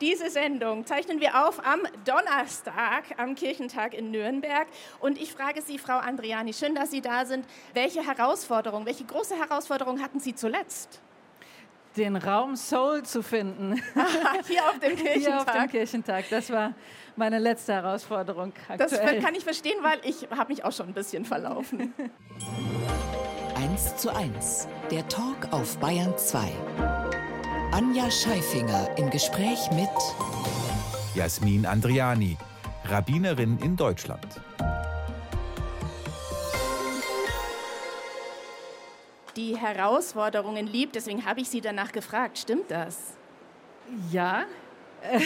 Diese Sendung zeichnen wir auf am Donnerstag, am Kirchentag in Nürnberg. Und ich frage Sie, Frau Andriani, schön, dass Sie da sind. Welche Herausforderung, welche große Herausforderung hatten Sie zuletzt? Den Raum Soul zu finden. Hier auf dem Kirchentag. Hier auf dem Kirchentag. Das war meine letzte Herausforderung aktuell. Das kann ich verstehen, weil ich habe mich auch schon ein bisschen verlaufen. 1 zu 1, der Talk auf Bayern 2. Anja Scheifinger im Gespräch mit Jasmin Andriani, Rabbinerin in Deutschland. Die Herausforderungen liebt, deswegen habe ich Sie danach gefragt. Stimmt das? Ja,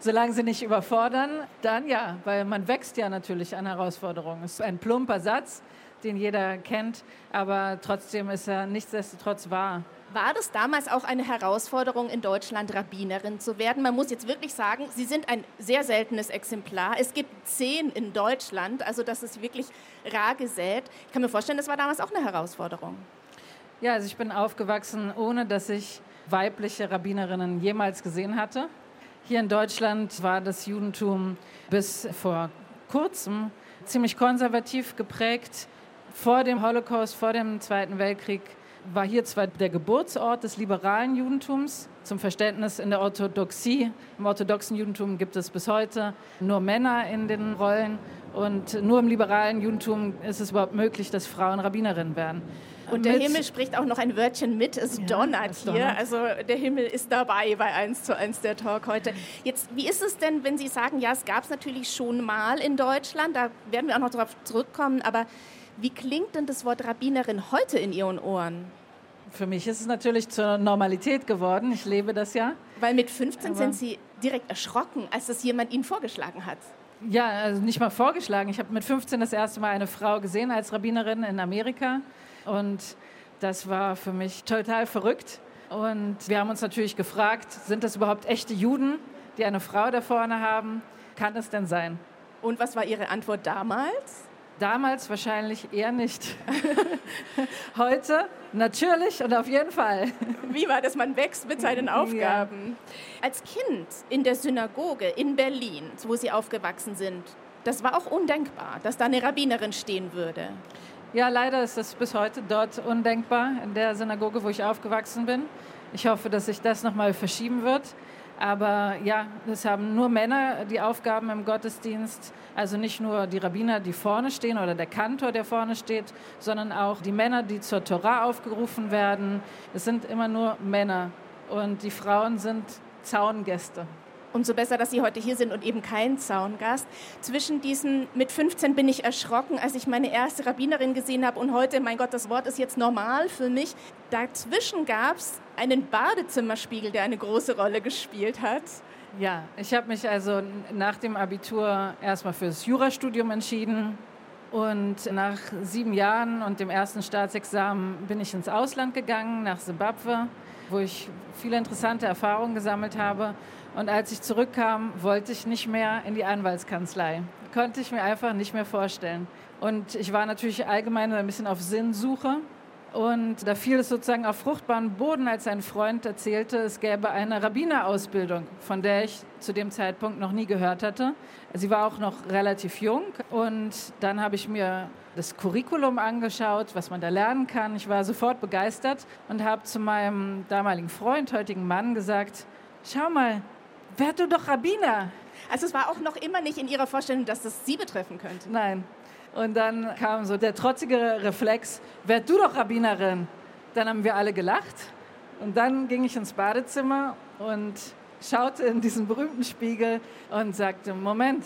solange sie nicht überfordern, dann ja, weil man wächst ja natürlich an Herausforderungen. Es ist ein plumper Satz, den jeder kennt, aber trotzdem ist er nichtsdestotrotz wahr. War das damals auch eine Herausforderung in Deutschland, Rabbinerin zu werden? Man muss jetzt wirklich sagen, Sie sind ein sehr seltenes Exemplar. Es gibt zehn in Deutschland, also das ist wirklich rar gesät. Ich kann mir vorstellen, das war damals auch eine Herausforderung. Ja, also ich bin aufgewachsen, ohne dass ich weibliche Rabbinerinnen jemals gesehen hatte. Hier in Deutschland war das Judentum bis vor kurzem ziemlich konservativ geprägt. Vor dem Holocaust, vor dem Zweiten Weltkrieg war hier zwar der Geburtsort des liberalen Judentums, zum Verständnis in der Orthodoxie. Im orthodoxen Judentum gibt es bis heute nur Männer in den Rollen und nur im liberalen Judentum ist es überhaupt möglich, dass Frauen Rabbinerinnen werden. Und der Himmel spricht auch noch ein Wörtchen mit. Es ja, donnert es hier. Donnert. Also der Himmel ist dabei bei 1 zu 1 der Talk heute. Jetzt, wie ist es denn, wenn Sie sagen, ja, es gab es natürlich schon mal in Deutschland, da werden wir auch noch darauf zurückkommen, aber wie klingt denn das Wort Rabbinerin heute in Ihren Ohren? Für mich ist es natürlich zur Normalität geworden. Ich lebe das ja. Weil mit 15 Aber sind Sie direkt erschrocken, als das jemand Ihnen vorgeschlagen hat. Ja, also nicht mal vorgeschlagen. Ich habe mit 15 das erste Mal eine Frau gesehen als Rabbinerin in Amerika. Und das war für mich total verrückt. Und wir haben uns natürlich gefragt, sind das überhaupt echte Juden, die eine Frau da vorne haben? Kann das denn sein? Und was war Ihre Antwort damals? Damals wahrscheinlich eher nicht. Heute natürlich und auf jeden Fall. Wie war das? Man wächst mit seinen Aufgaben. Ja. Als Kind in der Synagoge in Berlin, wo Sie aufgewachsen sind, das war auch undenkbar, dass da eine Rabbinerin stehen würde. Ja, leider ist das bis heute dort undenkbar, in der Synagoge, wo ich aufgewachsen bin. Ich hoffe, dass sich das nochmal verschieben wird. Aber ja, es haben nur Männer die Aufgaben im Gottesdienst. Also nicht nur die Rabbiner, die vorne stehen oder der Kantor, der vorne steht, sondern auch die Männer, die zur Torah aufgerufen werden. Es sind immer nur Männer und die Frauen sind Zaungäste. Umso besser, dass Sie heute hier sind und eben kein Zaungast. Zwischen diesen, mit 15 bin ich erschrocken, als ich meine erste Rabbinerin gesehen habe und heute, mein Gott, das Wort ist jetzt normal für mich. Dazwischen gab es einen Badezimmerspiegel, der eine große Rolle gespielt hat. Ja, ich habe mich also nach dem Abitur erstmal fürs Jurastudium entschieden. Und nach sieben Jahren und dem ersten Staatsexamen bin ich ins Ausland gegangen, nach Simbabwe, wo ich viele interessante Erfahrungen gesammelt habe. Und als ich zurückkam, wollte ich nicht mehr in die Anwaltskanzlei. Konnte ich mir einfach nicht mehr vorstellen. Und ich war natürlich allgemein ein bisschen auf Sinnsuche. Und da fiel es sozusagen auf fruchtbaren Boden, als ein Freund erzählte, es gäbe eine Rabbinerausbildung, von der ich zu dem Zeitpunkt noch nie gehört hatte. Sie war auch noch relativ jung. Und dann habe ich mir das Curriculum angeschaut, was man da lernen kann. Ich war sofort begeistert und habe zu meinem damaligen Freund, heutigen Mann, gesagt, schau mal, werd du doch Rabbiner. Also es war auch noch immer nicht in Ihrer Vorstellung, dass das Sie betreffen könnte? Nein. Und dann kam so der trotzige Reflex, werd du doch Rabbinerin. Dann haben wir alle gelacht. Und dann ging ich ins Badezimmer und schaute in diesen berühmten Spiegel und sagte, Moment,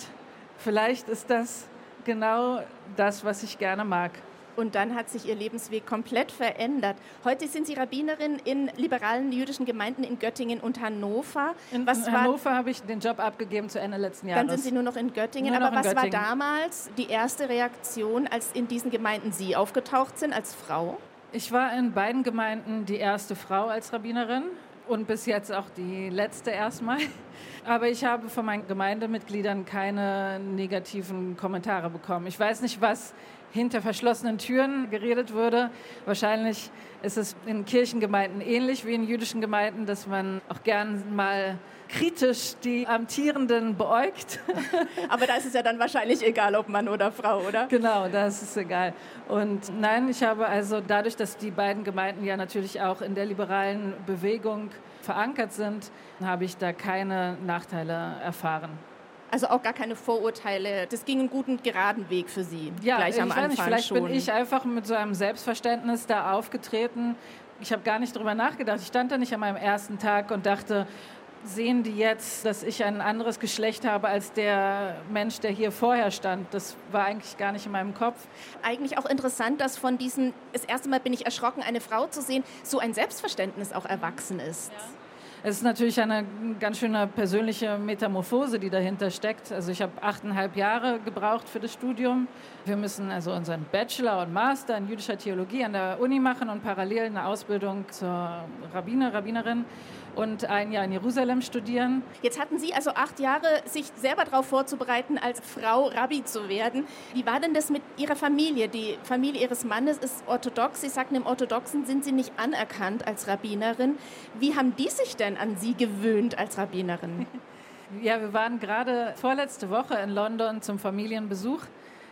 vielleicht ist das genau das, was ich gerne mag. Und dann hat sich ihr Lebensweg komplett verändert. Heute sind Sie Rabbinerin in liberalen jüdischen Gemeinden in Göttingen und Hannover. In was Hannover habe ich den Job abgegeben zu Ende letzten Jahres. Dann sind Sie nur noch in Göttingen. Noch Aber was Göttingen. war damals die erste Reaktion, als in diesen Gemeinden Sie aufgetaucht sind als Frau? Ich war in beiden Gemeinden die erste Frau als Rabbinerin und bis jetzt auch die letzte erstmal. Aber ich habe von meinen Gemeindemitgliedern keine negativen Kommentare bekommen. Ich weiß nicht, was hinter verschlossenen Türen geredet würde. Wahrscheinlich ist es in Kirchengemeinden ähnlich wie in jüdischen Gemeinden, dass man auch gern mal kritisch die Amtierenden beäugt. Aber da ist es ja dann wahrscheinlich egal, ob Mann oder Frau, oder? Genau, da ist es egal. Und nein, ich habe also dadurch, dass die beiden Gemeinden ja natürlich auch in der liberalen Bewegung verankert sind, habe ich da keine Nachteile erfahren. Also auch gar keine Vorurteile. Das ging einen guten, geraden Weg für Sie. Ja, gleich am ich Anfang nicht, vielleicht schon. bin ich einfach mit so einem Selbstverständnis da aufgetreten. Ich habe gar nicht darüber nachgedacht. Ich stand da nicht an meinem ersten Tag und dachte, sehen die jetzt, dass ich ein anderes Geschlecht habe als der Mensch, der hier vorher stand. Das war eigentlich gar nicht in meinem Kopf. Eigentlich auch interessant, dass von diesem, das erste Mal bin ich erschrocken, eine Frau zu sehen, so ein Selbstverständnis auch erwachsen ist. Ja. Es ist natürlich eine ganz schöne persönliche Metamorphose, die dahinter steckt. Also ich habe achteinhalb Jahre gebraucht für das Studium. Wir müssen also unseren Bachelor und Master in jüdischer Theologie an der Uni machen und parallel eine Ausbildung zur Rabbiner, Rabbinerin und ein Jahr in Jerusalem studieren. Jetzt hatten Sie also acht Jahre, sich selber darauf vorzubereiten, als Frau Rabbi zu werden. Wie war denn das mit Ihrer Familie? Die Familie Ihres Mannes ist orthodox. Sie sagten, im Orthodoxen sind Sie nicht anerkannt als Rabbinerin. Wie haben die sich denn an Sie gewöhnt als Rabbinerin? Ja, wir waren gerade vorletzte Woche in London zum Familienbesuch.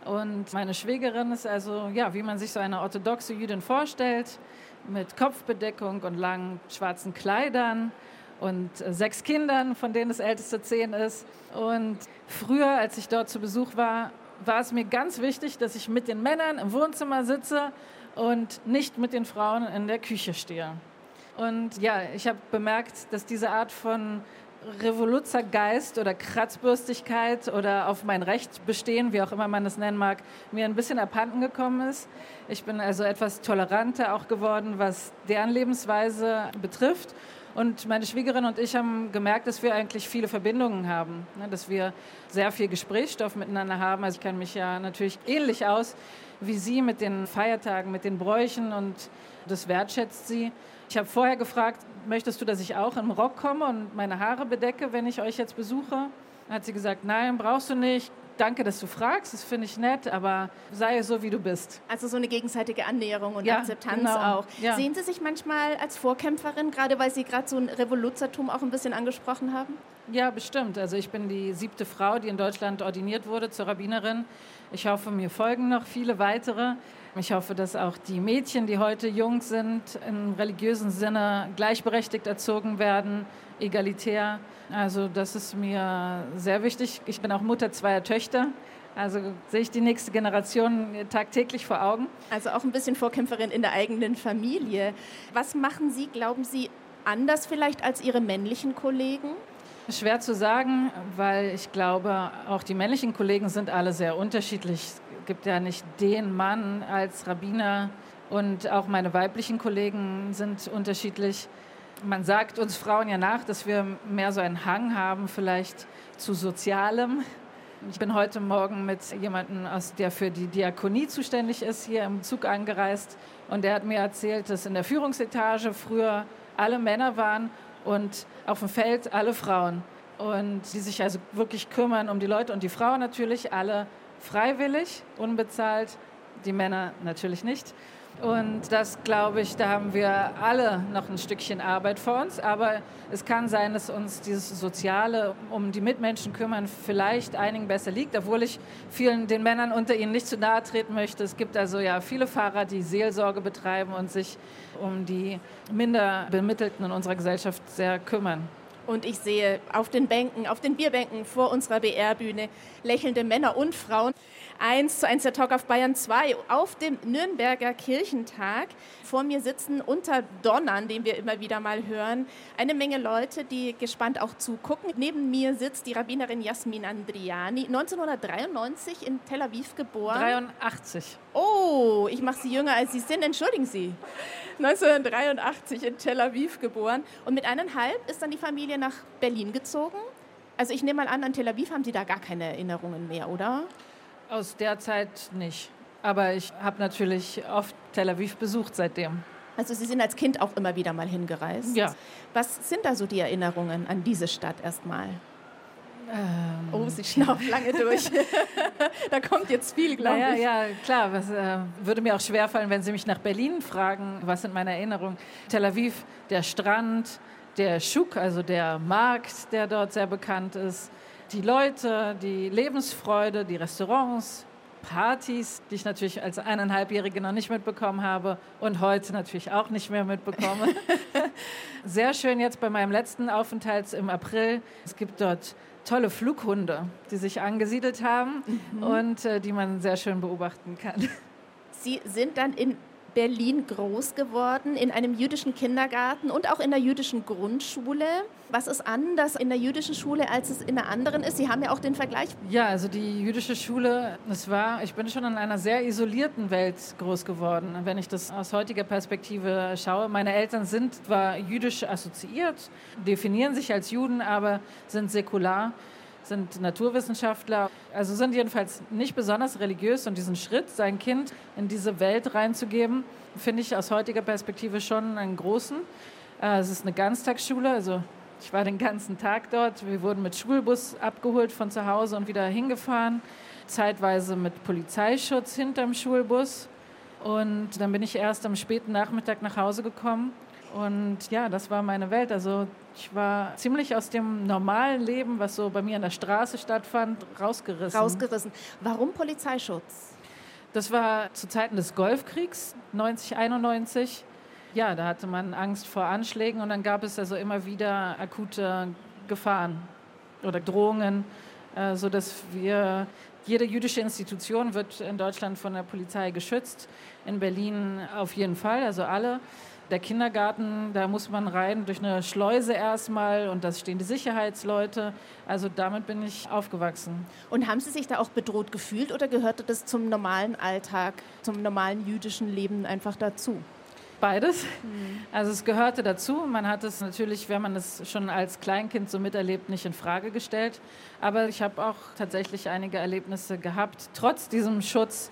Und meine Schwägerin ist also, ja, wie man sich so eine orthodoxe Jüdin vorstellt, mit Kopfbedeckung und langen schwarzen Kleidern und äh, sechs Kindern, von denen das älteste zehn ist. Und früher, als ich dort zu Besuch war, war es mir ganz wichtig, dass ich mit den Männern im Wohnzimmer sitze und nicht mit den Frauen in der Küche stehe. Und ja, ich habe bemerkt, dass diese Art von Revoluzergeist oder Kratzbürstigkeit oder auf mein Recht bestehen, wie auch immer man es nennen mag, mir ein bisschen abhanden gekommen ist. Ich bin also etwas toleranter auch geworden, was deren Lebensweise betrifft. Und meine Schwiegerin und ich haben gemerkt, dass wir eigentlich viele Verbindungen haben, ne, dass wir sehr viel Gesprächsstoff miteinander haben. Also ich kenne mich ja natürlich ähnlich aus wie sie mit den Feiertagen, mit den Bräuchen und das wertschätzt sie. Ich habe vorher gefragt, möchtest du, dass ich auch im Rock komme und meine Haare bedecke, wenn ich euch jetzt besuche? Dann hat sie gesagt, nein, brauchst du nicht. Danke, dass du fragst, das finde ich nett, aber sei so, wie du bist. Also so eine gegenseitige Annäherung und ja, Akzeptanz genau. auch. Ja. Sehen Sie sich manchmal als Vorkämpferin, gerade weil Sie gerade so ein Revoluzertum auch ein bisschen angesprochen haben? Ja, bestimmt. Also ich bin die siebte Frau, die in Deutschland ordiniert wurde zur Rabbinerin. Ich hoffe, mir folgen noch viele weitere. Ich hoffe, dass auch die Mädchen, die heute jung sind, im religiösen Sinne gleichberechtigt erzogen werden, egalitär. Also das ist mir sehr wichtig. Ich bin auch Mutter zweier Töchter. Also sehe ich die nächste Generation tagtäglich vor Augen. Also auch ein bisschen Vorkämpferin in der eigenen Familie. Was machen Sie, glauben Sie, anders vielleicht als Ihre männlichen Kollegen? Schwer zu sagen, weil ich glaube, auch die männlichen Kollegen sind alle sehr unterschiedlich gibt ja nicht den Mann als Rabbiner und auch meine weiblichen Kollegen sind unterschiedlich. Man sagt uns Frauen ja nach, dass wir mehr so einen Hang haben, vielleicht zu Sozialem. Ich bin heute Morgen mit jemandem, der für die Diakonie zuständig ist, hier im Zug angereist. Und der hat mir erzählt, dass in der Führungsetage früher alle Männer waren und auf dem Feld alle Frauen. Und die sich also wirklich kümmern um die Leute und die Frauen natürlich alle freiwillig, unbezahlt, die Männer natürlich nicht. Und das, glaube ich, da haben wir alle noch ein Stückchen Arbeit vor uns. Aber es kann sein, dass uns dieses Soziale um die Mitmenschen kümmern vielleicht einigen besser liegt, obwohl ich vielen den Männern unter ihnen nicht zu nahe treten möchte. Es gibt also ja viele Fahrer, die Seelsorge betreiben und sich um die minder Bemittelten in unserer Gesellschaft sehr kümmern. Und ich sehe auf den Bänken, auf den Bierbänken vor unserer BR-Bühne lächelnde Männer und Frauen. 1 zu 1 der Talk auf Bayern 2 auf dem Nürnberger Kirchentag. Vor mir sitzen unter Donnern, den wir immer wieder mal hören, eine Menge Leute, die gespannt auch zugucken. Neben mir sitzt die Rabbinerin Jasmin Andriani, 1993 in Tel Aviv geboren. 83. Oh, ich mache Sie jünger als Sie sind, entschuldigen Sie. 1983 in Tel Aviv geboren. Und mit eineinhalb ist dann die Familie nach Berlin gezogen. Also ich nehme mal an, an Tel Aviv haben Sie da gar keine Erinnerungen mehr, oder? Aus der Zeit nicht. Aber ich habe natürlich oft Tel Aviv besucht seitdem. Also Sie sind als Kind auch immer wieder mal hingereist? Ja. Was sind da so die Erinnerungen an diese Stadt erstmal? Ähm, oh, sie schnauft lange durch. da kommt jetzt viel, glaube naja, ich. Ja, klar. Was, äh, würde mir auch schwerfallen, wenn Sie mich nach Berlin fragen. Was sind meine Erinnerungen? Tel Aviv, der Strand, der Schuk, also der Markt, der dort sehr bekannt ist. Die Leute, die Lebensfreude, die Restaurants, Partys, die ich natürlich als eineinhalbjährige noch nicht mitbekommen habe und heute natürlich auch nicht mehr mitbekomme. Sehr schön jetzt bei meinem letzten Aufenthalt im April. Es gibt dort tolle Flughunde, die sich angesiedelt haben mhm. und äh, die man sehr schön beobachten kann. Sie sind dann in Berlin groß geworden, in einem jüdischen Kindergarten und auch in der jüdischen Grundschule. Was ist anders in der jüdischen Schule, als es in der anderen ist? Sie haben ja auch den Vergleich. Ja, also die jüdische Schule, es war, ich bin schon in einer sehr isolierten Welt groß geworden, wenn ich das aus heutiger Perspektive schaue. Meine Eltern sind zwar jüdisch assoziiert, definieren sich als Juden, aber sind säkular sind Naturwissenschaftler, also sind jedenfalls nicht besonders religiös und diesen Schritt, sein Kind in diese Welt reinzugeben, finde ich aus heutiger Perspektive schon einen großen. Äh, es ist eine Ganztagsschule, also ich war den ganzen Tag dort. Wir wurden mit Schulbus abgeholt von zu Hause und wieder hingefahren. Zeitweise mit Polizeischutz hinterm Schulbus. Und dann bin ich erst am späten Nachmittag nach Hause gekommen. Und ja, das war meine Welt. Also ich war ziemlich aus dem normalen Leben, was so bei mir an der Straße stattfand, rausgerissen. Rausgerissen. Warum Polizeischutz? Das war zu Zeiten des Golfkriegs 90, 91. Ja, da hatte man Angst vor Anschlägen und dann gab es also immer wieder akute Gefahren oder Drohungen, äh, sodass wir jede jüdische Institution wird in Deutschland von der Polizei geschützt. In Berlin auf jeden Fall, also alle. Der Kindergarten, da muss man rein durch eine Schleuse erstmal und da stehen die Sicherheitsleute. Also damit bin ich aufgewachsen. Und haben Sie sich da auch bedroht gefühlt oder gehörte das zum normalen Alltag, zum normalen jüdischen Leben einfach dazu? Beides. Mhm. Also es gehörte dazu. Man hat es natürlich, wenn man es schon als Kleinkind so miterlebt, nicht in Frage gestellt. Aber ich habe auch tatsächlich einige Erlebnisse gehabt, trotz diesem Schutz,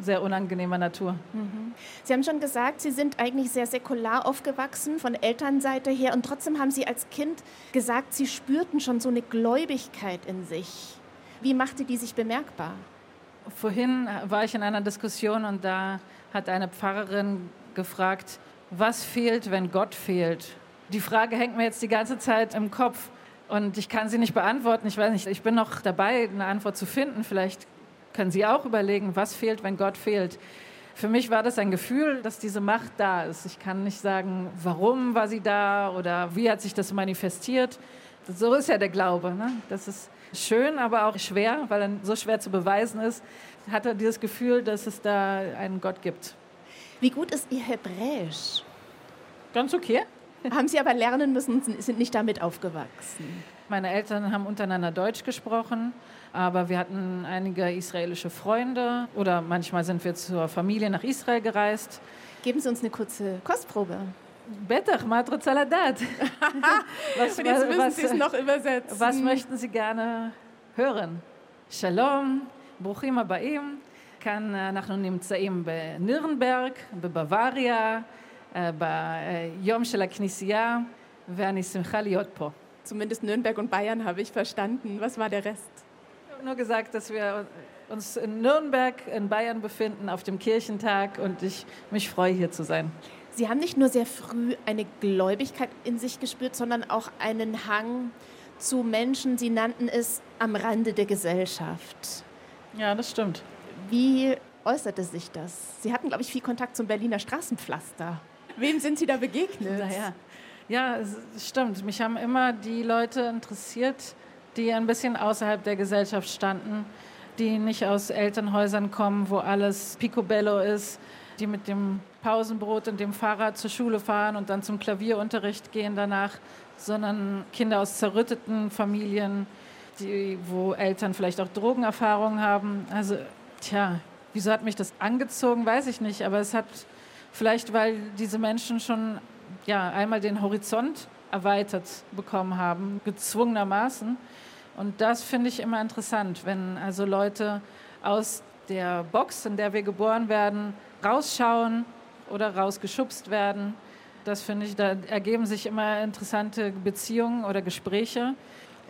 sehr unangenehmer Natur. Mhm. Sie haben schon gesagt, Sie sind eigentlich sehr säkular aufgewachsen von Elternseite her und trotzdem haben Sie als Kind gesagt, Sie spürten schon so eine Gläubigkeit in sich. Wie machte die sich bemerkbar? Vorhin war ich in einer Diskussion und da hat eine Pfarrerin gefragt, was fehlt, wenn Gott fehlt? Die Frage hängt mir jetzt die ganze Zeit im Kopf und ich kann sie nicht beantworten. Ich weiß nicht, ich bin noch dabei, eine Antwort zu finden. Vielleicht können Sie auch überlegen, was fehlt, wenn Gott fehlt. Für mich war das ein Gefühl, dass diese Macht da ist. Ich kann nicht sagen, warum war sie da oder wie hat sich das manifestiert. So ist ja der Glaube. Ne? Das ist schön, aber auch schwer, weil er so schwer zu beweisen ist. Hat er dieses Gefühl, dass es da einen Gott gibt. Wie gut ist Ihr Hebräisch? Ganz okay. Haben Sie aber lernen müssen, sind nicht damit aufgewachsen? Meine Eltern haben untereinander Deutsch gesprochen. Aber wir hatten einige israelische Freunde oder manchmal sind wir zur Familie nach Israel gereist. Geben Sie uns eine kurze Kostprobe. Betach, Matro Zaladat. was, Und jetzt müssen was, Sie es noch übersetzen. Was möchten Sie gerne hören? Shalom, ברוכים הבאים. כאן אנחנו נמצאים בנירנברג, בבוואריה, ביום של הכנסייה, ואני שמחה להיות פה. Zumindest Nürnberg und Bayern habe ich verstanden. Was war der Rest? Nur gesagt, dass wir uns in Nürnberg in Bayern befinden auf dem Kirchentag und ich mich freue, hier zu sein. Sie haben nicht nur sehr früh eine Gläubigkeit in sich gespürt, sondern auch einen Hang zu Menschen, Sie nannten es am Rande der Gesellschaft. Ja, das stimmt. Wie äußerte sich das? Sie hatten, glaube ich, viel Kontakt zum Berliner Straßenpflaster. Wem sind Sie da begegnet? Naja. Ja, stimmt. Mich haben immer die Leute interessiert, die ein bisschen außerhalb der Gesellschaft standen, die nicht aus Elternhäusern kommen, wo alles picobello ist, die mit dem Pausenbrot und dem Fahrrad zur Schule fahren und dann zum Klavierunterricht gehen danach, sondern Kinder aus zerrütteten Familien, die, wo Eltern vielleicht auch Drogenerfahrungen haben. Also, tja, wieso hat mich das angezogen, weiß ich nicht, aber es hat vielleicht, weil diese Menschen schon ja, einmal den Horizont erweitert bekommen haben, gezwungenermaßen. Und das finde ich immer interessant, wenn also Leute aus der Box, in der wir geboren werden, rausschauen oder rausgeschubst werden. Das finde ich, da ergeben sich immer interessante Beziehungen oder Gespräche.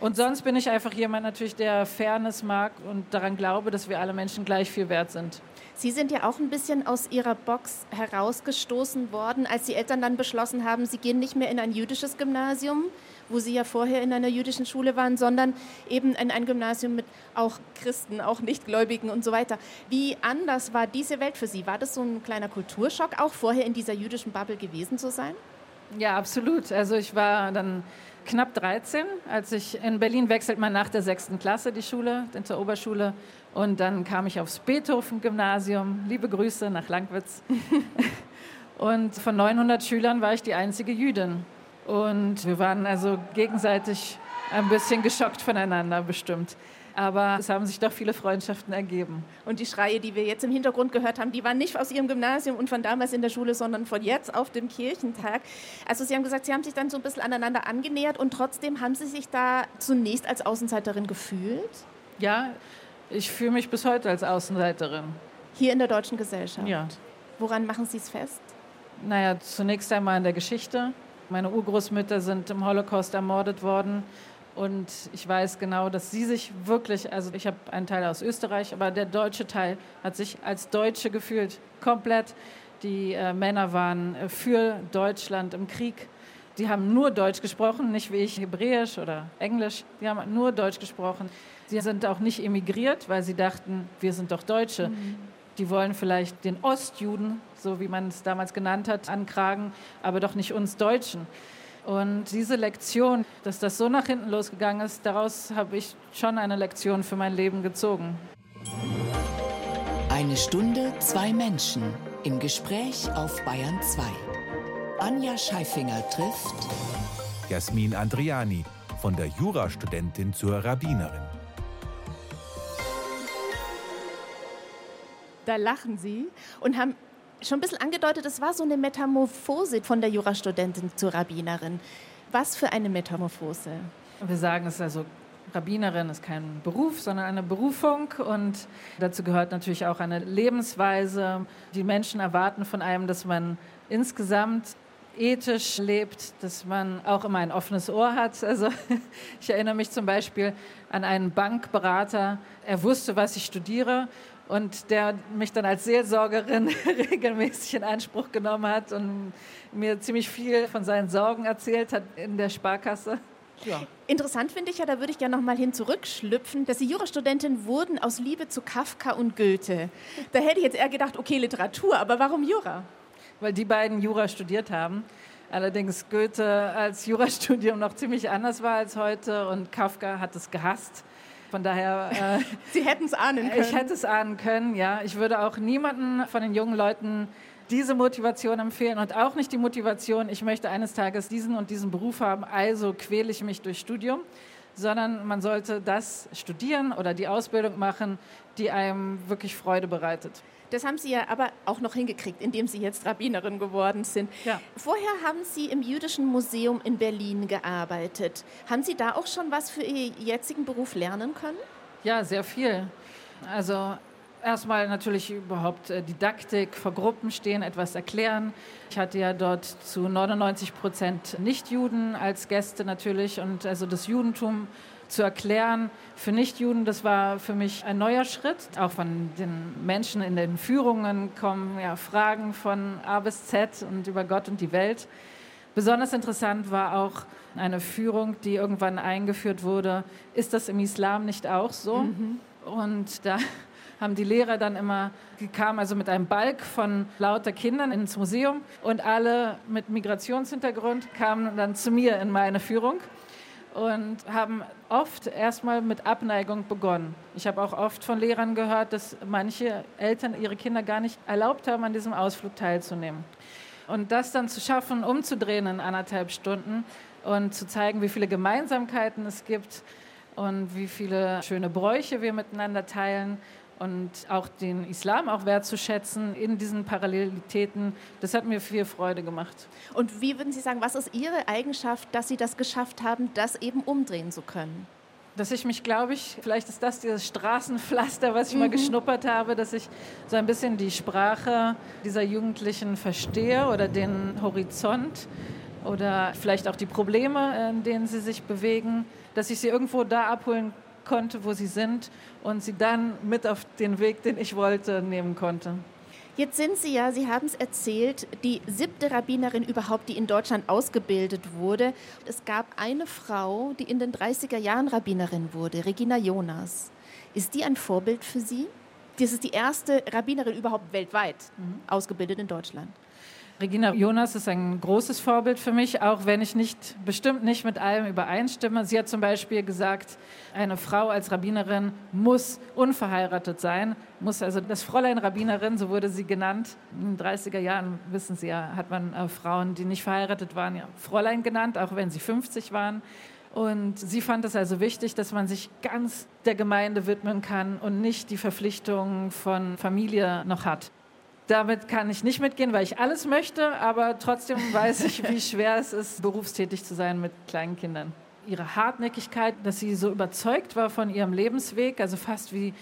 Und sonst bin ich einfach jemand natürlich, der Fairness mag und daran glaube, dass wir alle Menschen gleich viel wert sind. Sie sind ja auch ein bisschen aus Ihrer Box herausgestoßen worden, als die Eltern dann beschlossen haben, Sie gehen nicht mehr in ein jüdisches Gymnasium, wo Sie ja vorher in einer jüdischen Schule waren, sondern eben in ein Gymnasium mit auch Christen, auch Nichtgläubigen und so weiter. Wie anders war diese Welt für Sie? War das so ein kleiner Kulturschock, auch vorher in dieser jüdischen Bubble gewesen zu sein? Ja, absolut. Also ich war dann knapp 13, als ich in Berlin wechselt man nach der sechsten Klasse die Schule, zur Oberschule. Und dann kam ich aufs Beethoven-Gymnasium. Liebe Grüße nach Langwitz. und von 900 Schülern war ich die einzige Jüdin. Und wir waren also gegenseitig ein bisschen geschockt voneinander bestimmt. Aber es haben sich doch viele Freundschaften ergeben. Und die Schreie, die wir jetzt im Hintergrund gehört haben, die waren nicht aus Ihrem Gymnasium und von damals in der Schule, sondern von jetzt auf dem Kirchentag. Also Sie haben gesagt, Sie haben sich dann so ein bisschen aneinander angenähert und trotzdem haben Sie sich da zunächst als Außenseiterin gefühlt? Ja, ich fühle mich bis heute als Außenseiterin. Hier in der deutschen Gesellschaft? Ja. Woran machen Sie es fest? Naja, zunächst einmal in der Geschichte. Meine Urgroßmütter sind im Holocaust ermordet worden. Und ich weiß genau, dass sie sich wirklich, also ich habe einen Teil aus Österreich, aber der deutsche Teil hat sich als Deutsche gefühlt, komplett. Die äh, Männer waren äh, für Deutschland im Krieg. Die haben nur Deutsch gesprochen, nicht wie ich Hebräisch oder Englisch. Die haben nur Deutsch gesprochen. Sie sind auch nicht emigriert, weil sie dachten, wir sind doch Deutsche. Mhm. Die wollen vielleicht den Ostjuden, so wie man es damals genannt hat, ankragen, aber doch nicht uns Deutschen. Und diese Lektion, dass das so nach hinten losgegangen ist, daraus habe ich schon eine Lektion für mein Leben gezogen. Eine Stunde, zwei Menschen im Gespräch auf Bayern 2. Anja Scheifinger trifft Jasmin Andriani, von der Jurastudentin zur Rabbinerin. Da lachen Sie und haben schon ein bisschen angedeutet, es war so eine Metamorphose von der Jurastudentin zur Rabbinerin. Was für eine Metamorphose? Wir sagen es also, Rabbinerin ist kein Beruf, sondern eine Berufung und dazu gehört natürlich auch eine Lebensweise. Die Menschen erwarten von einem, dass man insgesamt ethisch lebt, dass man auch immer ein offenes Ohr hat. Also ich erinnere mich zum Beispiel an einen Bankberater. Er wusste, was ich studiere und der mich dann als Seelsorgerin regelmäßig in Anspruch genommen hat und mir ziemlich viel von seinen Sorgen erzählt hat in der Sparkasse. Ja. Interessant finde ich ja, da würde ich gerne noch mal hin zurückschlüpfen, dass Sie Jurastudentin wurden aus Liebe zu Kafka und Goethe. Da hätte ich jetzt eher gedacht, okay, Literatur, aber warum Jura? Weil die beiden Jura studiert haben. Allerdings Goethe als Jurastudium noch ziemlich anders war als heute und Kafka hat es gehasst. Von daher. Äh, Sie hätten es ahnen können. Ich hätte es ahnen können, ja. Ich würde auch niemanden von den jungen Leuten diese Motivation empfehlen und auch nicht die Motivation, ich möchte eines Tages diesen und diesen Beruf haben, also quäle ich mich durch Studium, sondern man sollte das studieren oder die Ausbildung machen, die einem wirklich Freude bereitet. Das haben Sie ja aber auch noch hingekriegt, indem Sie jetzt Rabbinerin geworden sind. Ja. Vorher haben Sie im Jüdischen Museum in Berlin gearbeitet. Haben Sie da auch schon was für Ihren jetzigen Beruf lernen können? Ja, sehr viel. Also erstmal natürlich überhaupt äh, Didaktik, vor Gruppen stehen, etwas erklären. Ich hatte ja dort zu 99 Prozent Nichtjuden als Gäste natürlich und also das Judentum zu erklären für Nichtjuden, das war für mich ein neuer Schritt. Auch von den Menschen in den Führungen kommen ja, Fragen von A bis Z und über Gott und die Welt. Besonders interessant war auch eine Führung, die irgendwann eingeführt wurde. Ist das im Islam nicht auch so? Mhm. Und da haben die Lehrer dann immer, die kamen also mit einem Balk von lauter Kindern ins Museum und alle mit Migrationshintergrund kamen dann zu mir in meine Führung und haben oft erstmal mit Abneigung begonnen. Ich habe auch oft von Lehrern gehört, dass manche Eltern ihre Kinder gar nicht erlaubt haben, an diesem Ausflug teilzunehmen. Und das dann zu schaffen, umzudrehen in anderthalb Stunden und zu zeigen, wie viele Gemeinsamkeiten es gibt und wie viele schöne Bräuche wir miteinander teilen und auch den Islam auch wertzuschätzen in diesen Parallelitäten, das hat mir viel Freude gemacht. Und wie würden Sie sagen, was ist Ihre Eigenschaft, dass Sie das geschafft haben, das eben umdrehen zu können? Dass ich mich, glaube ich, vielleicht ist das dieses Straßenpflaster, was ich mhm. mal geschnuppert habe, dass ich so ein bisschen die Sprache dieser Jugendlichen verstehe oder den Horizont oder vielleicht auch die Probleme, in denen sie sich bewegen dass ich sie irgendwo da abholen konnte, wo sie sind und sie dann mit auf den Weg, den ich wollte, nehmen konnte. Jetzt sind Sie ja, Sie haben es erzählt, die siebte Rabbinerin überhaupt, die in Deutschland ausgebildet wurde. Es gab eine Frau, die in den 30er Jahren Rabbinerin wurde, Regina Jonas. Ist die ein Vorbild für Sie? Das ist die erste Rabbinerin überhaupt weltweit mhm. ausgebildet in Deutschland. Regina Jonas ist ein großes Vorbild für mich, auch wenn ich nicht, bestimmt nicht mit allem übereinstimme. Sie hat zum Beispiel gesagt, eine Frau als Rabbinerin muss unverheiratet sein, muss also das Fräulein Rabbinerin, so wurde sie genannt. In den 30er Jahren, wissen Sie ja, hat man äh, Frauen, die nicht verheiratet waren, ja Fräulein genannt, auch wenn sie 50 waren. Und sie fand es also wichtig, dass man sich ganz der Gemeinde widmen kann und nicht die Verpflichtungen von Familie noch hat. Damit kann ich nicht mitgehen, weil ich alles möchte, aber trotzdem weiß ich, wie schwer es ist, berufstätig zu sein mit kleinen Kindern. Ihre Hartnäckigkeit, dass sie so überzeugt war von ihrem Lebensweg, also fast wie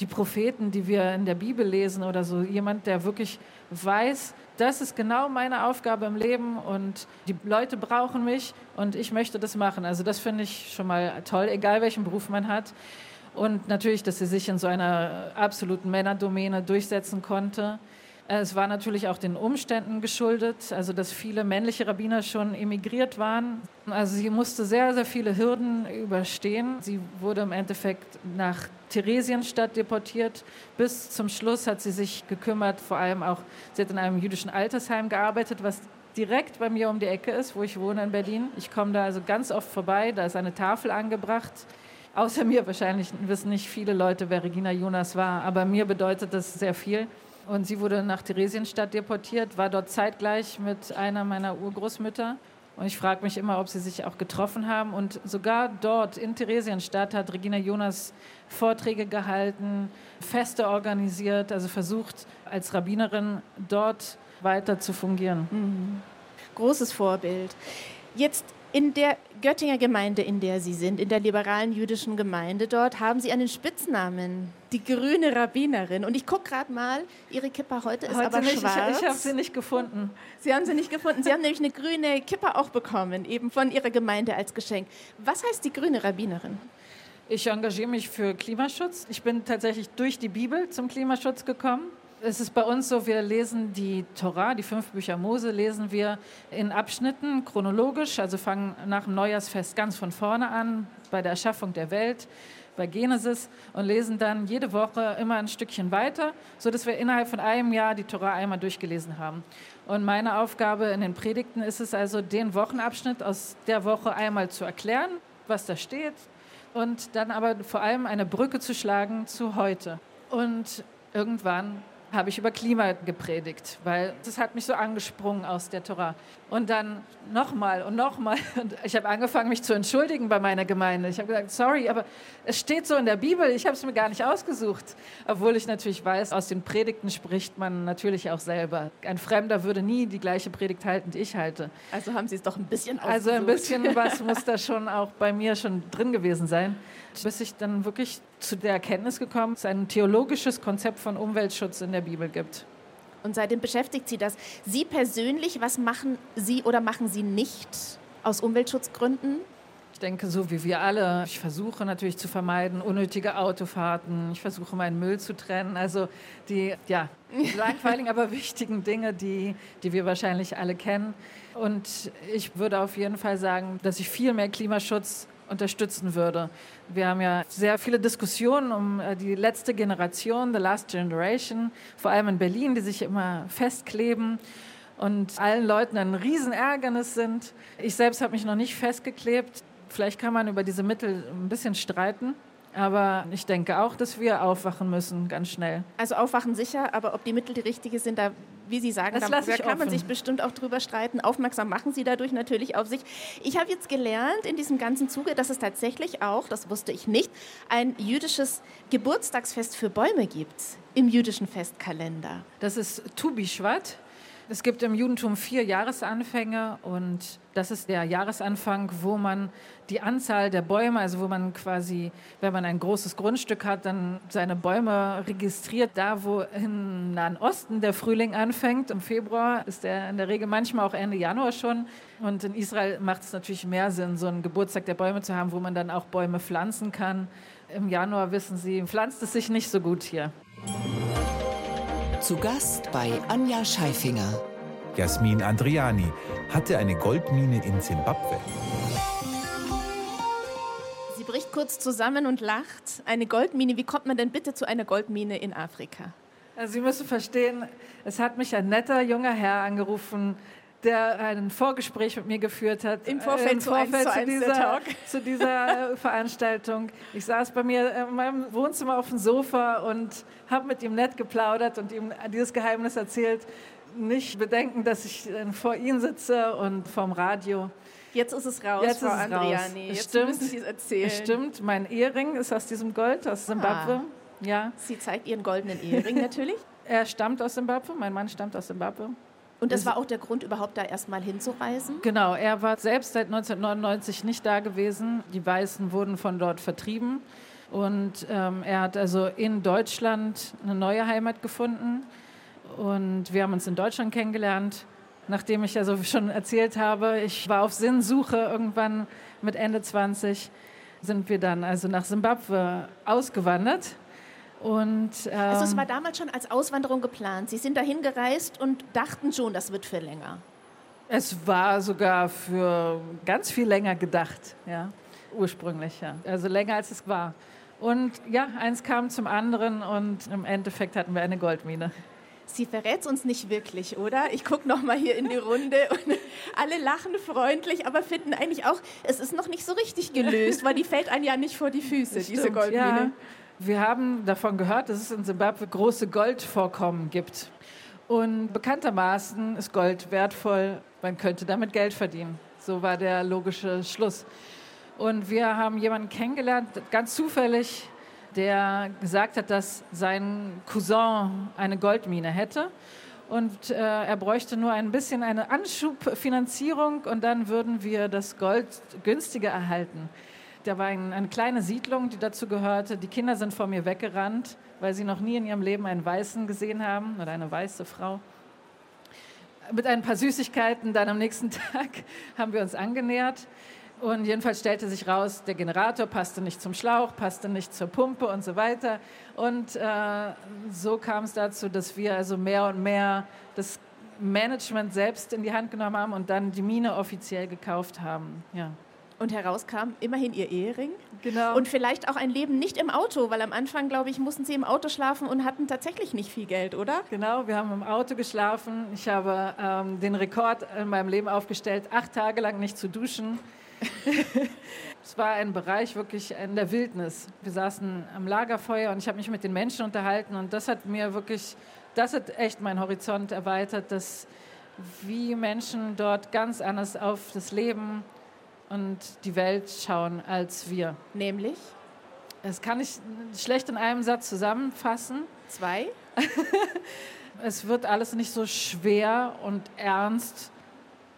die Propheten, die wir in der Bibel lesen oder so. Jemand, der wirklich weiß, das ist genau meine Aufgabe im Leben und die Leute brauchen mich und ich möchte das machen. Also das finde ich schon mal toll, egal welchen Beruf man hat. Und natürlich, dass sie sich in so einer absoluten Männerdomäne durchsetzen konnte. Es war natürlich auch den Umständen geschuldet, also dass viele männliche Rabbiner schon emigriert waren. Also sie musste sehr, sehr viele Hürden überstehen. Sie wurde im Endeffekt nach Theresienstadt deportiert. Bis zum Schluss hat sie sich gekümmert, vor allem auch, sie hat in einem jüdischen Altersheim gearbeitet, was direkt bei mir um die Ecke ist, wo ich wohne in Berlin. Ich komme da also ganz oft vorbei, da ist eine Tafel angebracht. Außer mir wahrscheinlich wissen nicht viele Leute, wer Regina Jonas war, aber mir bedeutet das sehr viel. Und sie wurde nach Theresienstadt deportiert, war dort zeitgleich mit einer meiner Urgroßmütter. Und ich frage mich immer, ob sie sich auch getroffen haben. Und sogar dort in Theresienstadt hat Regina Jonas Vorträge gehalten, Feste organisiert, also versucht, als Rabbinerin dort weiter zu fungieren. Mhm. Großes Vorbild. Jetzt in der Göttinger Gemeinde, in der Sie sind, in der liberalen jüdischen Gemeinde dort, haben Sie einen Spitznamen, die grüne Rabbinerin. Und ich gucke gerade mal, Ihre Kippa heute ist heute aber nicht, schwarz. Ich, ich habe sie nicht gefunden. Sie haben sie nicht gefunden. Sie haben nämlich eine grüne Kippa auch bekommen, eben von Ihrer Gemeinde als Geschenk. Was heißt die grüne Rabbinerin? Ich engagiere mich für Klimaschutz. Ich bin tatsächlich durch die Bibel zum Klimaschutz gekommen. Es ist bei uns so, wir lesen die Torah, die fünf Bücher Mose, lesen wir in Abschnitten chronologisch, also fangen nach dem Neujahrsfest ganz von vorne an, bei der Erschaffung der Welt, bei Genesis und lesen dann jede Woche immer ein Stückchen weiter, sodass wir innerhalb von einem Jahr die Torah einmal durchgelesen haben. Und meine Aufgabe in den Predigten ist es also, den Wochenabschnitt aus der Woche einmal zu erklären, was da steht, und dann aber vor allem eine Brücke zu schlagen zu heute. Und irgendwann habe ich über Klima gepredigt, weil das hat mich so angesprungen aus der Torah. Und dann nochmal und nochmal. Und ich habe angefangen, mich zu entschuldigen bei meiner Gemeinde. Ich habe gesagt, sorry, aber es steht so in der Bibel, ich habe es mir gar nicht ausgesucht. Obwohl ich natürlich weiß, aus den Predigten spricht man natürlich auch selber. Ein Fremder würde nie die gleiche Predigt halten, die ich halte. Also haben Sie es doch ein bisschen ausgesucht. Also ein bisschen was muss da schon auch bei mir schon drin gewesen sein bis ich dann wirklich zu der Erkenntnis gekommen, dass es ein theologisches Konzept von Umweltschutz in der Bibel gibt. Und seitdem beschäftigt Sie das. Sie persönlich, was machen Sie oder machen Sie nicht aus Umweltschutzgründen? Ich denke, so wie wir alle. Ich versuche natürlich zu vermeiden unnötige Autofahrten. Ich versuche meinen Müll zu trennen. Also die ja, langweiligen, aber wichtigen Dinge, die, die wir wahrscheinlich alle kennen. Und ich würde auf jeden Fall sagen, dass ich viel mehr Klimaschutz unterstützen würde. Wir haben ja sehr viele Diskussionen um äh, die letzte Generation, The Last Generation, vor allem in Berlin, die sich immer festkleben und allen Leuten ein Riesenärgernis sind. Ich selbst habe mich noch nicht festgeklebt. Vielleicht kann man über diese Mittel ein bisschen streiten. Aber ich denke auch, dass wir aufwachen müssen, ganz schnell. Also aufwachen sicher, aber ob die Mittel die richtige sind, da, wie Sie sagen, das da, da kann man sich bestimmt auch drüber streiten. Aufmerksam machen Sie dadurch natürlich auf sich. Ich habe jetzt gelernt in diesem ganzen Zuge, dass es tatsächlich auch, das wusste ich nicht, ein jüdisches Geburtstagsfest für Bäume gibt im jüdischen Festkalender. Das ist Tu Bishvat. Es gibt im Judentum vier Jahresanfänge und das ist der Jahresanfang, wo man die Anzahl der Bäume, also wo man quasi, wenn man ein großes Grundstück hat, dann seine Bäume registriert, da wo im Nahen Osten der Frühling anfängt. Im Februar ist der in der Regel manchmal auch Ende Januar schon. Und in Israel macht es natürlich mehr Sinn, so einen Geburtstag der Bäume zu haben, wo man dann auch Bäume pflanzen kann. Im Januar wissen Sie, pflanzt es sich nicht so gut hier. Zu Gast bei Anja Scheifinger. Jasmin Andriani hatte eine Goldmine in Simbabwe. Sie bricht kurz zusammen und lacht. Eine Goldmine, wie kommt man denn bitte zu einer Goldmine in Afrika? Also Sie müssen verstehen, es hat mich ein netter junger Herr angerufen, der ein Vorgespräch mit mir geführt hat. Im Vorfeld, Im Vorfeld zu, zu, dieser, zu, dieser, Veranstaltung. Ich saß bei mir in meinem Wohnzimmer auf dem Sofa und habe mit ihm nett geplaudert und ihm dieses Geheimnis erzählt. Nicht bedenken, dass ich vor ihm sitze und vorm Radio. Jetzt ist es raus, Jetzt Frau ist es Andriani. Raus. Jetzt stimmt, müssen Sie es erzählen. Stimmt, mein Ehering ist aus diesem Gold, aus Simbabwe. Ah. Ja. Sie zeigt Ihren goldenen Ehering natürlich. Er stammt aus Simbabwe, mein Mann stammt aus Simbabwe. Und das war auch der Grund, überhaupt da erstmal hinzureisen? Genau, er war selbst seit 1999 nicht da gewesen. Die Weißen wurden von dort vertrieben. Und ähm, er hat also in Deutschland eine neue Heimat gefunden. Und wir haben uns in Deutschland kennengelernt. Nachdem ich also schon erzählt habe, ich war auf Sinnsuche irgendwann mit Ende 20, sind wir dann also nach Simbabwe ausgewandert. Und, ähm, also es war damals schon als Auswanderung geplant. Sie sind dahin gereist und dachten schon, das wird für länger. Es war sogar für ganz viel länger gedacht, ja, ursprünglich, ja. Also länger als es war. Und ja, eins kam zum anderen und im Endeffekt hatten wir eine Goldmine. Sie verrät uns nicht wirklich, oder? Ich gucke noch mal hier in die Runde und alle lachen freundlich, aber finden eigentlich auch, es ist noch nicht so richtig gelöst, weil die fällt einem ja nicht vor die Füße, Stimmt, diese Goldmine. Ja. Wir haben davon gehört, dass es in Simbabwe große Goldvorkommen gibt. Und bekanntermaßen ist Gold wertvoll, man könnte damit Geld verdienen. So war der logische Schluss. Und wir haben jemanden kennengelernt, ganz zufällig, der gesagt hat, dass sein Cousin eine Goldmine hätte. Und äh, er bräuchte nur ein bisschen eine Anschubfinanzierung und dann würden wir das Gold günstiger erhalten. Da war ein, eine kleine Siedlung, die dazu gehörte. Die Kinder sind vor mir weggerannt, weil sie noch nie in ihrem Leben einen Weißen gesehen haben oder eine weiße Frau. Mit ein paar Süßigkeiten dann am nächsten Tag haben wir uns angenähert. Und jedenfalls stellte sich raus, der Generator passte nicht zum Schlauch, passte nicht zur Pumpe und so weiter. Und äh, so kam es dazu, dass wir also mehr und mehr das Management selbst in die Hand genommen haben und dann die Mine offiziell gekauft haben. Ja. Und herauskam immerhin ihr Ehering. Genau. Und vielleicht auch ein Leben nicht im Auto, weil am Anfang, glaube ich, mussten sie im Auto schlafen und hatten tatsächlich nicht viel Geld, oder? Genau, wir haben im Auto geschlafen. Ich habe ähm, den Rekord in meinem Leben aufgestellt, acht Tage lang nicht zu duschen. es war ein Bereich wirklich in der Wildnis. Wir saßen am Lagerfeuer und ich habe mich mit den Menschen unterhalten und das hat mir wirklich, das hat echt meinen Horizont erweitert, dass wie Menschen dort ganz anders auf das Leben und die Welt schauen als wir. Nämlich? Das kann ich schlecht in einem Satz zusammenfassen. Zwei? es wird alles nicht so schwer und ernst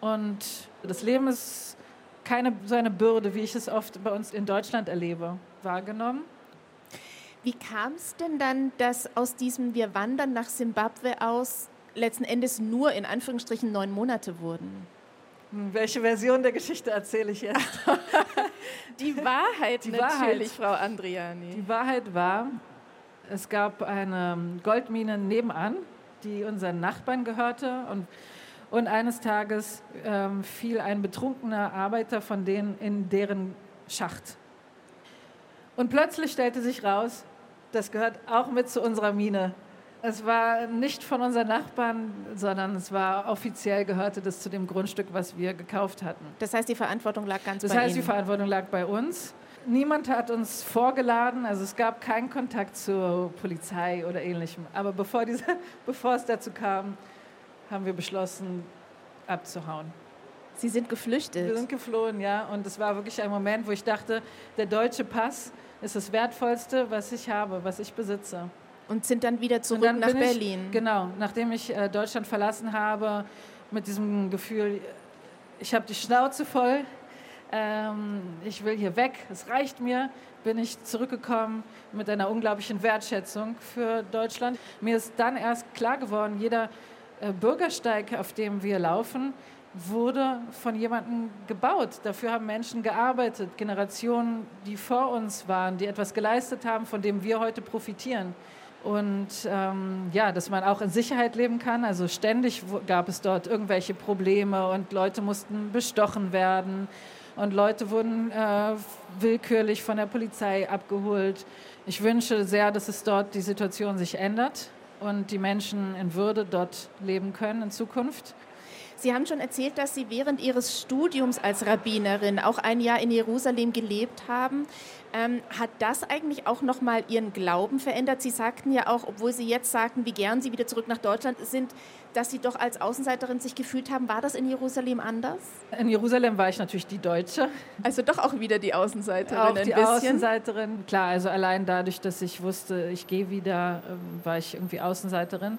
und das Leben ist keine so eine Bürde, wie ich es oft bei uns in Deutschland erlebe, wahrgenommen. Wie kam es denn dann, dass aus diesem Wir wandern nach Simbabwe aus letzten Endes nur in Anführungsstrichen neun Monate wurden? Welche Version der Geschichte erzähle ich jetzt? Die Wahrheit Die natürlich, Wahrheit. Frau Andriani. Die Wahrheit war, es gab eine Goldmine nebenan, die unseren Nachbarn gehörte. Und, und eines Tages ähm, fiel ein betrunkener Arbeiter von denen in deren Schacht. Und plötzlich stellte sich raus, das gehört auch mit zu unserer Mine. Es war nicht von unseren Nachbarn, sondern es war offiziell gehörte das zu dem Grundstück, was wir gekauft hatten. Das heißt, die Verantwortung lag ganz Das bei heißt, Ihnen. die Verantwortung lag bei uns. Niemand hat uns vorgeladen, also es gab keinen Kontakt zur Polizei oder ähnlichem. Aber bevor, diese, bevor es dazu kam, haben wir beschlossen, abzuhauen. Sie sind geflüchtet. Wir sind geflohen, ja. Und es war wirklich ein Moment, wo ich dachte, der deutsche Pass ist das Wertvollste, was ich habe, was ich besitze. Und sind dann wieder zurück dann nach Berlin. Ich, genau, nachdem ich äh, Deutschland verlassen habe, mit diesem Gefühl, ich habe die Schnauze voll, ähm, ich will hier weg, es reicht mir, bin ich zurückgekommen mit einer unglaublichen Wertschätzung für Deutschland. Mir ist dann erst klar geworden, jeder äh, Bürgersteig, auf dem wir laufen, wurde von jemandem gebaut. Dafür haben Menschen gearbeitet, Generationen, die vor uns waren, die etwas geleistet haben, von dem wir heute profitieren. Und ähm, ja, dass man auch in Sicherheit leben kann. Also ständig gab es dort irgendwelche Probleme und Leute mussten bestochen werden und Leute wurden äh, willkürlich von der Polizei abgeholt. Ich wünsche sehr, dass es dort die Situation sich ändert und die Menschen in Würde dort leben können in Zukunft. Sie haben schon erzählt, dass Sie während Ihres Studiums als Rabbinerin auch ein Jahr in Jerusalem gelebt haben. Ähm, hat das eigentlich auch nochmal Ihren Glauben verändert? Sie sagten ja auch, obwohl Sie jetzt sagten, wie gern Sie wieder zurück nach Deutschland sind, dass Sie doch als Außenseiterin sich gefühlt haben. War das in Jerusalem anders? In Jerusalem war ich natürlich die Deutsche. Also doch auch wieder die Außenseiterin auch ein die bisschen. Außenseiterin, klar. Also allein dadurch, dass ich wusste, ich gehe wieder, ähm, war ich irgendwie Außenseiterin.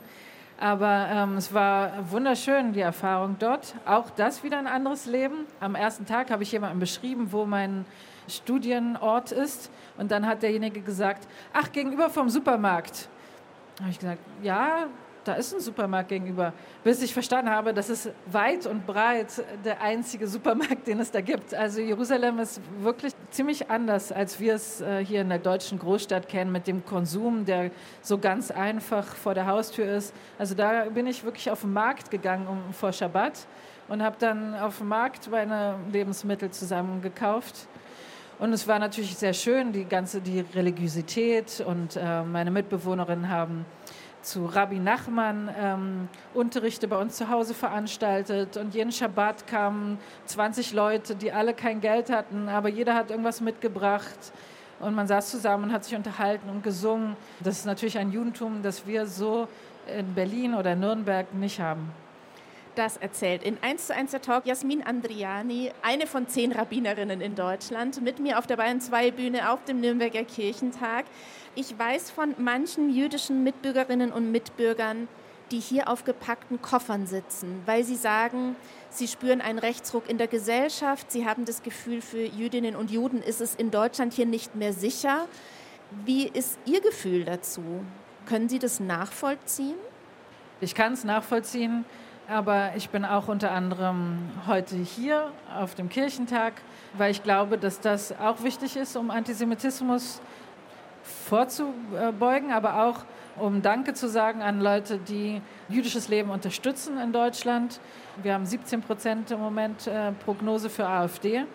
Aber ähm, es war wunderschön, die Erfahrung dort. Auch das wieder ein anderes Leben. Am ersten Tag habe ich jemandem beschrieben, wo mein Studienort ist. Und dann hat derjenige gesagt, ach, gegenüber vom Supermarkt. Da habe ich gesagt, ja, da ist ein Supermarkt gegenüber. Bis ich verstanden habe, das ist weit und breit der einzige Supermarkt, den es da gibt. Also Jerusalem ist wirklich ziemlich anders, als wir es äh, hier in der deutschen Großstadt kennen, mit dem Konsum, der so ganz einfach vor der Haustür ist. Also da bin ich wirklich auf den Markt gegangen um, vor Schabbat und habe dann auf dem Markt meine Lebensmittel zusammengekauft. Und es war natürlich sehr schön, die ganze die Religiosität und äh, meine Mitbewohnerinnen haben zu Rabbi Nachman ähm, Unterrichte bei uns zu Hause veranstaltet und jeden Schabbat kamen 20 Leute, die alle kein Geld hatten, aber jeder hat irgendwas mitgebracht und man saß zusammen und hat sich unterhalten und gesungen. Das ist natürlich ein Judentum, das wir so in Berlin oder Nürnberg nicht haben. Das erzählt in 1 zu 1 der Talk Jasmin Andriani, eine von zehn Rabbinerinnen in Deutschland, mit mir auf der Bayern 2 Bühne auf dem Nürnberger Kirchentag. Ich weiß von manchen jüdischen Mitbürgerinnen und Mitbürgern, die hier auf gepackten Koffern sitzen, weil sie sagen, sie spüren einen Rechtsruck in der Gesellschaft, sie haben das Gefühl, für Jüdinnen und Juden ist es in Deutschland hier nicht mehr sicher. Wie ist Ihr Gefühl dazu? Können Sie das nachvollziehen? Ich kann es nachvollziehen, aber ich bin auch unter anderem heute hier auf dem Kirchentag, weil ich glaube, dass das auch wichtig ist, um Antisemitismus zu vorzubeugen, aber auch um Danke zu sagen an Leute, die jüdisches Leben unterstützen in Deutschland. Wir haben 17 Prozent im Moment äh, Prognose für AfD.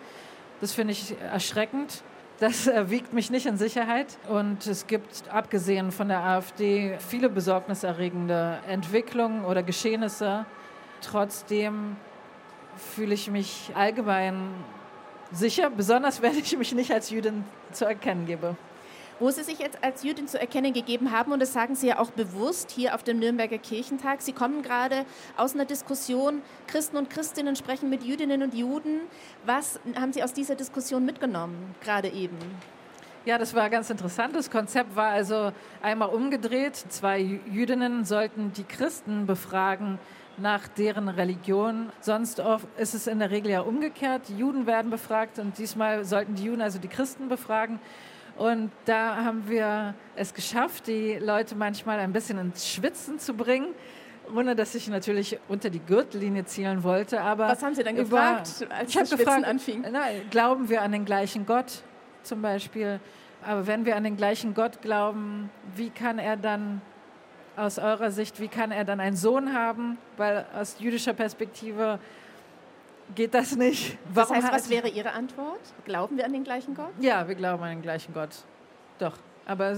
Das finde ich erschreckend. Das äh, wiegt mich nicht in Sicherheit. Und es gibt, abgesehen von der AfD, viele besorgniserregende Entwicklungen oder Geschehnisse. Trotzdem fühle ich mich allgemein sicher, besonders wenn ich mich nicht als Jüdin zu erkennen gebe wo Sie sich jetzt als Jüdin zu erkennen gegeben haben, und das sagen Sie ja auch bewusst hier auf dem Nürnberger Kirchentag. Sie kommen gerade aus einer Diskussion, Christen und Christinnen sprechen mit Jüdinnen und Juden. Was haben Sie aus dieser Diskussion mitgenommen, gerade eben? Ja, das war ganz interessant. Das Konzept war also einmal umgedreht. Zwei Jüdinnen sollten die Christen befragen nach deren Religion. Sonst ist es in der Regel ja umgekehrt. Die Juden werden befragt und diesmal sollten die Juden also die Christen befragen. Und da haben wir es geschafft, die Leute manchmal ein bisschen ins Schwitzen zu bringen ohne dass ich natürlich unter die Gürtellinie zielen wollte. Aber Was haben Sie dann gefragt, über, als ich das gefragt, anfing? Na, glauben wir an den gleichen Gott zum Beispiel? Aber wenn wir an den gleichen Gott glauben, wie kann er dann aus eurer Sicht, wie kann er dann einen Sohn haben? Weil aus jüdischer Perspektive geht das nicht. Warum das heißt, was wäre Ihre Antwort? Glauben wir an den gleichen Gott? Ja, wir glauben an den gleichen Gott. Doch, aber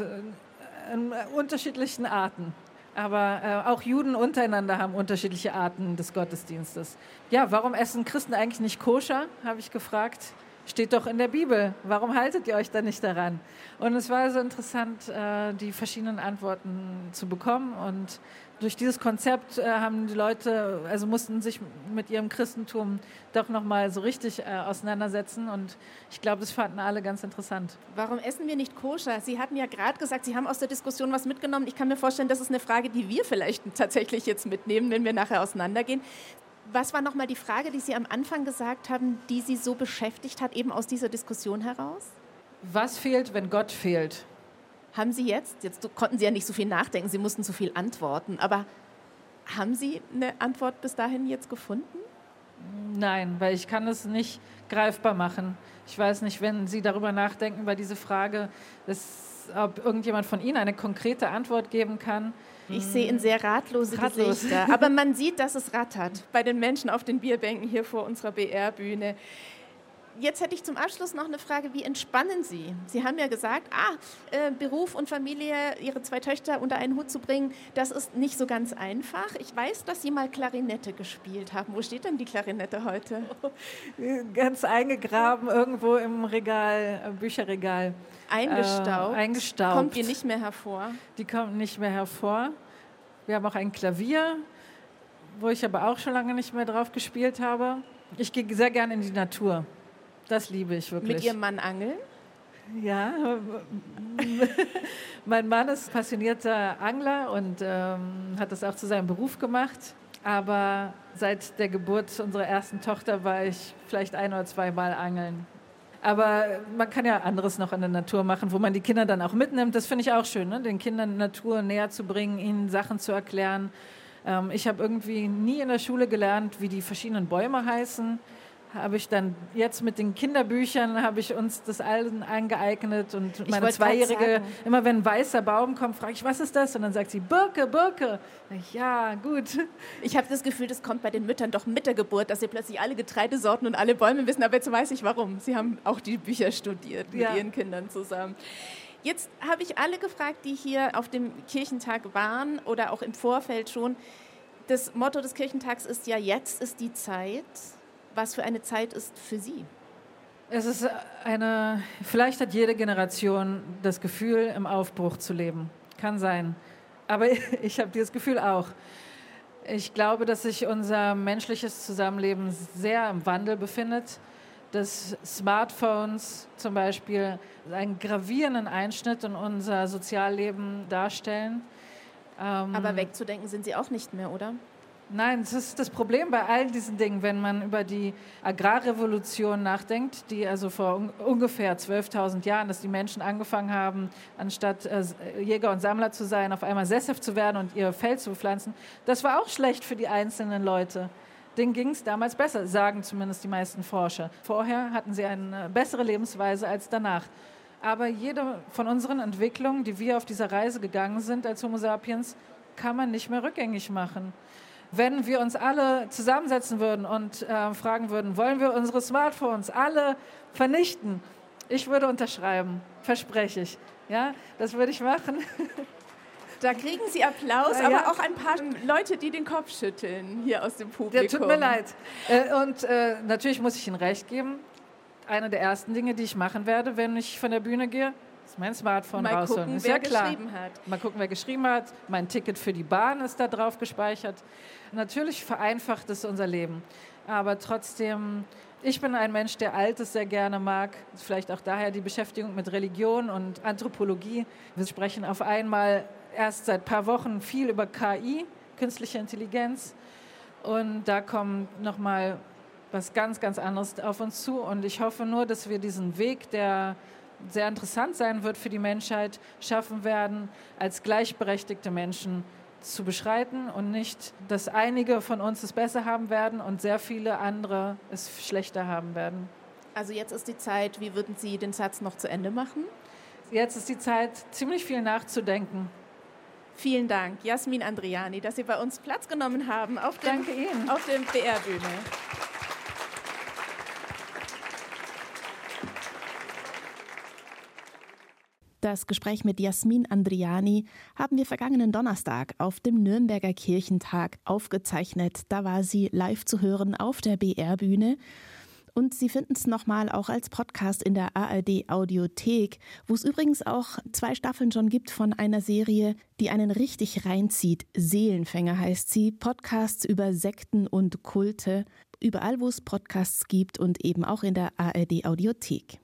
in unterschiedlichen Arten. Aber äh, auch Juden untereinander haben unterschiedliche Arten des Gottesdienstes. Ja, warum essen Christen eigentlich nicht koscher, habe ich gefragt. steht doch in der Bibel. Warum haltet ihr euch da nicht daran? Und es war so interessant, äh, die verschiedenen Antworten zu bekommen. Und durch dieses Konzept äh, haben die Leute, also mussten sich mit ihrem Christentum doch nochmal so richtig äh, auseinandersetzen. Und ich glaube, das fanden alle ganz interessant. Warum essen wir nicht koscher? Sie hatten ja gerade gesagt, Sie haben aus der Diskussion was mitgenommen. Ich kann mir vorstellen, das ist eine Frage, die wir vielleicht tatsächlich jetzt mitnehmen, wenn wir nachher auseinandergehen. Was war nochmal die Frage, die Sie am Anfang gesagt haben, die Sie so beschäftigt hat, eben aus dieser Diskussion heraus? Was fehlt, wenn Gott fehlt? Haben Sie jetzt, jetzt konnten Sie ja nicht so viel nachdenken, Sie mussten so viel antworten, aber haben Sie eine Antwort bis dahin jetzt gefunden? Nein, weil ich kann es nicht greifbar machen. Ich weiß nicht, wenn Sie darüber nachdenken, über diese Frage, dass, ob irgendjemand von Ihnen eine konkrete Antwort geben kann. Ich sehe in sehr ratlose Ratlos. Gesichter. Aber man sieht, dass es rattert bei den Menschen auf den Bierbänken hier vor unserer BR-Bühne. Jetzt hätte ich zum Abschluss noch eine Frage, wie entspannen Sie? Sie haben ja gesagt, ah, äh, Beruf und Familie, Ihre zwei Töchter unter einen Hut zu bringen, das ist nicht so ganz einfach. Ich weiß, dass Sie mal Klarinette gespielt haben. Wo steht denn die Klarinette heute? Ganz eingegraben irgendwo im Regal, äh, Bücherregal. Eingestaubt? Äh, eingestaubt. Kommt die nicht mehr hervor? Die kommt nicht mehr hervor. Wir haben auch ein Klavier, wo ich aber auch schon lange nicht mehr drauf gespielt habe. Ich gehe sehr gerne in die Natur. Das liebe ich wirklich. Mit Ihrem Mann angeln? Ja, mein Mann ist passionierter Angler und ähm, hat das auch zu seinem Beruf gemacht. Aber seit der Geburt unserer ersten Tochter war ich vielleicht ein oder zwei Mal angeln. Aber man kann ja anderes noch in der Natur machen, wo man die Kinder dann auch mitnimmt. Das finde ich auch schön, ne? den Kindern Natur näher zu bringen, ihnen Sachen zu erklären. Ähm, ich habe irgendwie nie in der Schule gelernt, wie die verschiedenen Bäume heißen habe ich dann jetzt mit den Kinderbüchern habe ich uns das allen angeeignet und meine Zweijährige, immer wenn ein weißer Baum kommt, frage ich, was ist das? Und dann sagt sie, Birke, Birke. Ja, gut. Ich habe das Gefühl, das kommt bei den Müttern doch mit der Geburt, dass sie plötzlich alle Getreidesorten und alle Bäume wissen, aber jetzt weiß ich warum. Sie haben auch die Bücher studiert mit ja. ihren Kindern zusammen. Jetzt habe ich alle gefragt, die hier auf dem Kirchentag waren oder auch im Vorfeld schon. Das Motto des Kirchentags ist ja, jetzt ist die Zeit was für eine Zeit ist für Sie? Es ist eine, vielleicht hat jede Generation das Gefühl, im Aufbruch zu leben. Kann sein. Aber ich habe dieses Gefühl auch. Ich glaube, dass sich unser menschliches Zusammenleben sehr im Wandel befindet. Dass Smartphones zum Beispiel einen gravierenden Einschnitt in unser Sozialleben darstellen. Aber ähm, wegzudenken sind sie auch nicht mehr, oder? Nein, das ist das Problem bei all diesen Dingen, wenn man über die Agrarrevolution nachdenkt, die also vor un ungefähr 12.000 Jahren, dass die Menschen angefangen haben, anstatt äh, Jäger und Sammler zu sein, auf einmal sesshaft zu werden und ihr Feld zu pflanzen. Das war auch schlecht für die einzelnen Leute. Denen ging es damals besser, sagen zumindest die meisten Forscher. Vorher hatten sie eine bessere Lebensweise als danach. Aber jede von unseren Entwicklungen, die wir auf dieser Reise gegangen sind als Homo sapiens, kann man nicht mehr rückgängig machen wenn wir uns alle zusammensetzen würden und äh, fragen würden, wollen wir unsere Smartphones alle vernichten? Ich würde unterschreiben, verspreche ich. Ja, das würde ich machen. Da kriegen Sie Applaus, ja, aber auch ein paar Leute, die den Kopf schütteln hier aus dem Publikum. Ja, tut mir leid. Äh, und äh, natürlich muss ich Ihnen recht geben. Eine der ersten Dinge, die ich machen werde, wenn ich von der Bühne gehe, ist mein Smartphone Mal rausholen. Gucken, ist wer ja klar. geschrieben hat. Mal gucken, wer geschrieben hat. Mein Ticket für die Bahn ist da drauf gespeichert. Natürlich vereinfacht es unser Leben, aber trotzdem, ich bin ein Mensch, der Altes sehr gerne mag. Vielleicht auch daher die Beschäftigung mit Religion und Anthropologie. Wir sprechen auf einmal erst seit ein paar Wochen viel über KI, künstliche Intelligenz. Und da kommt nochmal was ganz, ganz anderes auf uns zu. Und ich hoffe nur, dass wir diesen Weg, der sehr interessant sein wird für die Menschheit, schaffen werden, als gleichberechtigte Menschen zu beschreiten und nicht, dass einige von uns es besser haben werden und sehr viele andere es schlechter haben werden. Also jetzt ist die Zeit, wie würden Sie den Satz noch zu Ende machen? Jetzt ist die Zeit, ziemlich viel nachzudenken. Vielen Dank, Jasmin Andriani, dass Sie bei uns Platz genommen haben auf, dem, Danke Ihnen. auf dem BR-Bühne. Das Gespräch mit Jasmin Andriani haben wir vergangenen Donnerstag auf dem Nürnberger Kirchentag aufgezeichnet. Da war sie live zu hören auf der BR-Bühne. Und Sie finden es nochmal auch als Podcast in der ARD Audiothek, wo es übrigens auch zwei Staffeln schon gibt von einer Serie, die einen richtig reinzieht. Seelenfänger heißt sie. Podcasts über Sekten und Kulte. Überall, wo es Podcasts gibt und eben auch in der ARD Audiothek.